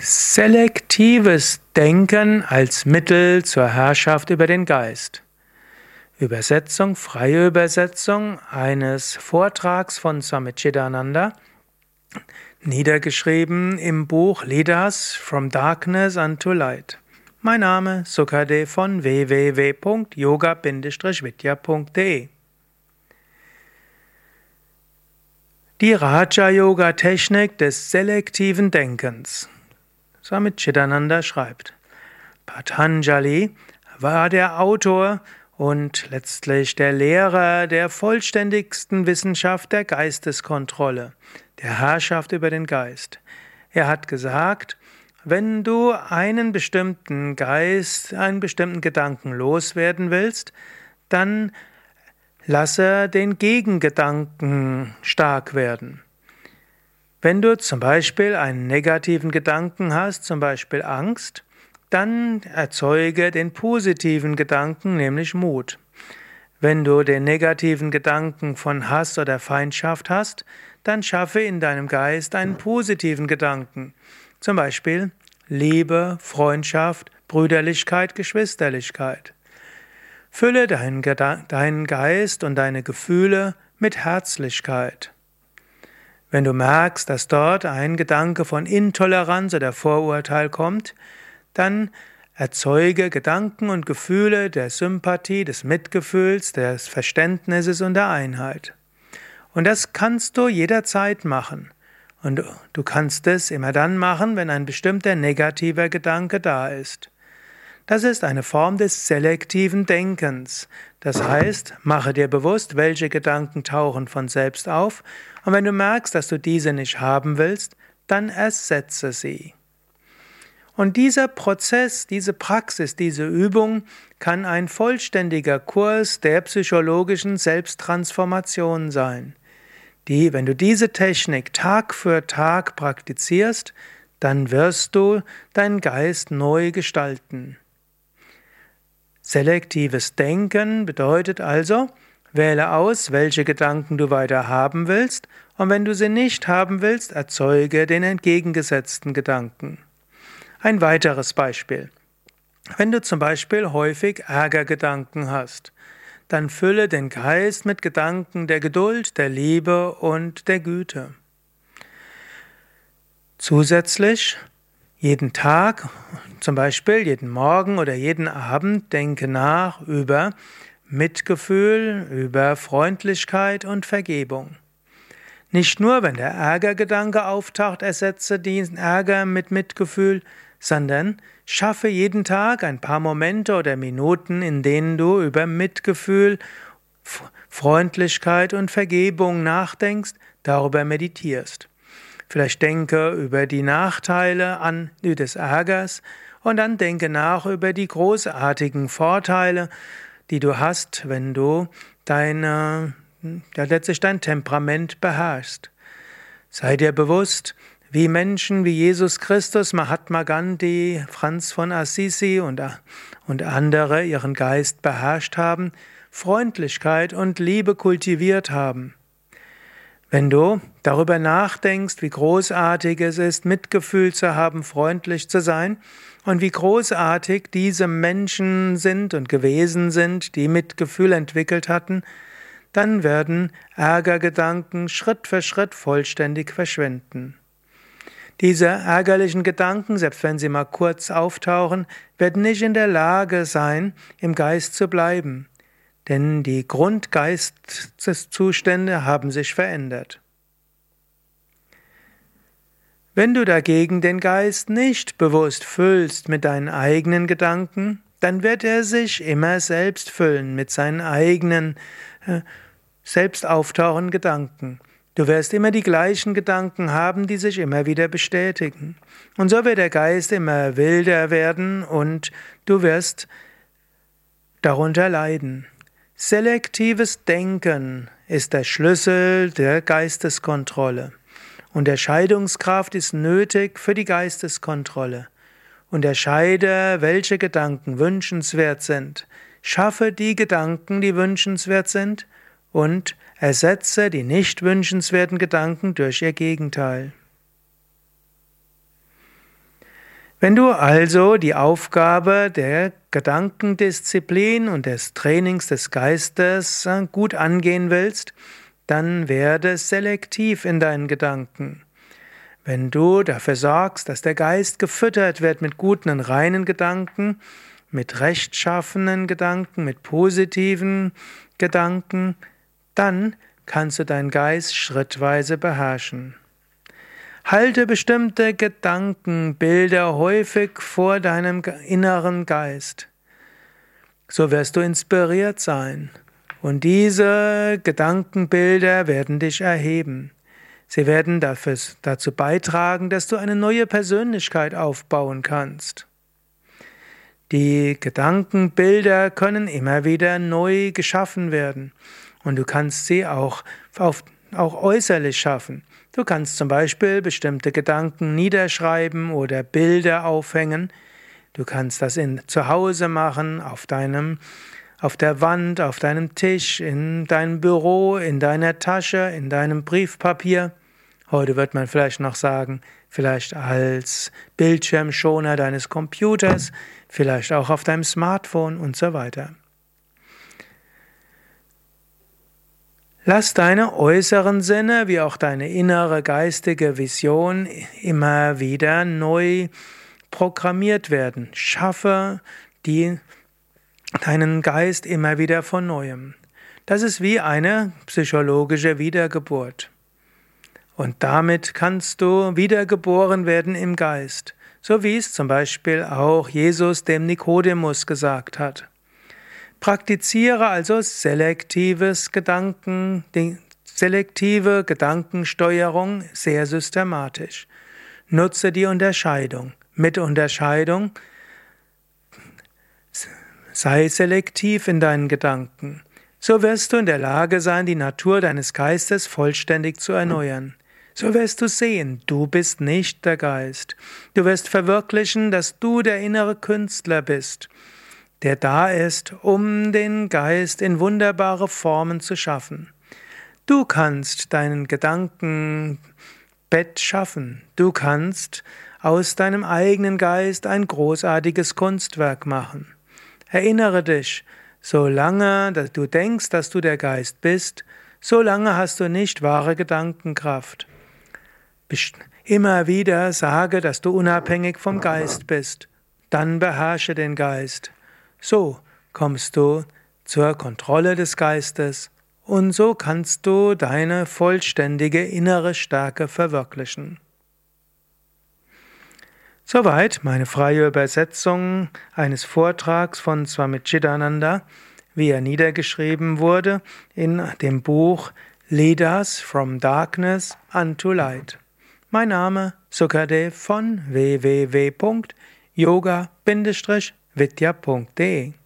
Selektives Denken als Mittel zur Herrschaft über den Geist. Übersetzung, freie Übersetzung eines Vortrags von Swami Chidananda, niedergeschrieben im Buch Leaders from Darkness unto Light. Mein Name Sukade von www.yoga-vidya.de Die Raja-Yoga-Technik des selektiven Denkens. Swami Chidananda schreibt, Patanjali war der Autor und letztlich der Lehrer der vollständigsten Wissenschaft der Geisteskontrolle, der Herrschaft über den Geist. Er hat gesagt, wenn du einen bestimmten Geist, einen bestimmten Gedanken loswerden willst, dann lasse den Gegengedanken stark werden. Wenn du zum Beispiel einen negativen Gedanken hast, zum Beispiel Angst, dann erzeuge den positiven Gedanken, nämlich Mut. Wenn du den negativen Gedanken von Hass oder Feindschaft hast, dann schaffe in deinem Geist einen positiven Gedanken. Zum Beispiel Liebe, Freundschaft, Brüderlichkeit, Geschwisterlichkeit. Fülle deinen, Geist und deine Gefühle mit Herzlichkeit. Wenn du merkst, dass dort ein Gedanke von Intoleranz oder Vorurteil kommt, dann erzeuge Gedanken und Gefühle der Sympathie, des Mitgefühls, des Verständnisses und der Einheit. Und das kannst du jederzeit machen. Und du kannst es immer dann machen, wenn ein bestimmter negativer Gedanke da ist. Das ist eine Form des selektiven Denkens. Das heißt, mache dir bewusst, welche Gedanken tauchen von selbst auf, und wenn du merkst, dass du diese nicht haben willst, dann ersetze sie. Und dieser Prozess, diese Praxis, diese Übung kann ein vollständiger Kurs der psychologischen Selbsttransformation sein. Die, wenn du diese Technik Tag für Tag praktizierst, dann wirst du deinen Geist neu gestalten. Selektives Denken bedeutet also, wähle aus, welche Gedanken du weiter haben willst, und wenn du sie nicht haben willst, erzeuge den entgegengesetzten Gedanken. Ein weiteres Beispiel. Wenn du zum Beispiel häufig Ärgergedanken hast, dann fülle den Geist mit Gedanken der Geduld, der Liebe und der Güte. Zusätzlich jeden Tag, zum Beispiel jeden Morgen oder jeden Abend, denke nach über Mitgefühl, über Freundlichkeit und Vergebung. Nicht nur, wenn der Ärgergedanke auftaucht, ersetze diesen Ärger mit Mitgefühl, sondern schaffe jeden Tag ein paar Momente oder Minuten, in denen du über Mitgefühl, Freundlichkeit und Vergebung nachdenkst, darüber meditierst. Vielleicht denke über die Nachteile an, des Ärgers und dann denke nach über die großartigen Vorteile, die du hast, wenn du deine, ja, letztlich dein Temperament beherrschst. Sei dir bewusst, wie Menschen wie Jesus Christus, Mahatma Gandhi, Franz von Assisi und, und andere ihren Geist beherrscht haben, Freundlichkeit und Liebe kultiviert haben. Wenn du darüber nachdenkst, wie großartig es ist, Mitgefühl zu haben, freundlich zu sein und wie großartig diese Menschen sind und gewesen sind, die Mitgefühl entwickelt hatten, dann werden Ärgergedanken Schritt für Schritt vollständig verschwinden. Diese ärgerlichen Gedanken, selbst wenn sie mal kurz auftauchen, werden nicht in der Lage sein, im Geist zu bleiben denn die Grundgeisteszustände haben sich verändert. Wenn du dagegen den Geist nicht bewusst füllst mit deinen eigenen Gedanken, dann wird er sich immer selbst füllen mit seinen eigenen äh, selbst auftauchenden Gedanken. Du wirst immer die gleichen Gedanken haben, die sich immer wieder bestätigen. Und so wird der Geist immer wilder werden und du wirst darunter leiden. Selektives Denken ist der Schlüssel der Geisteskontrolle. Unterscheidungskraft ist nötig für die Geisteskontrolle. Unterscheide, welche Gedanken wünschenswert sind. Schaffe die Gedanken, die wünschenswert sind, und ersetze die nicht wünschenswerten Gedanken durch ihr Gegenteil. Wenn du also die Aufgabe der Gedankendisziplin und des Trainings des Geistes äh, gut angehen willst, dann werde selektiv in deinen Gedanken. Wenn du dafür sorgst, dass der Geist gefüttert wird mit guten und reinen Gedanken, mit rechtschaffenen Gedanken, mit positiven Gedanken, dann kannst du deinen Geist schrittweise beherrschen. Halte bestimmte Gedankenbilder häufig vor deinem inneren Geist. So wirst du inspiriert sein. Und diese Gedankenbilder werden dich erheben. Sie werden dafür, dazu beitragen, dass du eine neue Persönlichkeit aufbauen kannst. Die Gedankenbilder können immer wieder neu geschaffen werden und du kannst sie auch, auf, auch äußerlich schaffen. Du kannst zum Beispiel bestimmte Gedanken niederschreiben oder Bilder aufhängen. Du kannst das in, zu Hause machen, auf deinem, auf der Wand, auf deinem Tisch, in deinem Büro, in deiner Tasche, in deinem Briefpapier. Heute wird man vielleicht noch sagen, vielleicht als Bildschirmschoner deines Computers, vielleicht auch auf deinem Smartphone und so weiter. Lass deine äußeren Sinne wie auch deine innere geistige Vision immer wieder neu programmiert werden. Schaffe die, deinen Geist immer wieder von neuem. Das ist wie eine psychologische Wiedergeburt. Und damit kannst du wiedergeboren werden im Geist, so wie es zum Beispiel auch Jesus dem Nikodemus gesagt hat. Praktiziere also selektives Gedanken, selektive Gedankensteuerung sehr systematisch. Nutze die Unterscheidung. Mit Unterscheidung sei selektiv in deinen Gedanken. So wirst du in der Lage sein, die Natur deines Geistes vollständig zu erneuern. So wirst du sehen, du bist nicht der Geist. Du wirst verwirklichen, dass du der innere Künstler bist der da ist, um den Geist in wunderbare Formen zu schaffen. Du kannst deinen Gedankenbett schaffen. Du kannst aus deinem eigenen Geist ein großartiges Kunstwerk machen. Erinnere dich, solange du denkst, dass du der Geist bist, solange hast du nicht wahre Gedankenkraft. Immer wieder sage, dass du unabhängig vom Geist bist. Dann beherrsche den Geist. So kommst du zur Kontrolle des Geistes und so kannst du deine vollständige innere Stärke verwirklichen. Soweit meine freie Übersetzung eines Vortrags von Swami Chidananda, wie er niedergeschrieben wurde in dem Buch Lead Us from Darkness unto Light. Mein Name Sukadev von www.yoga- vidya.de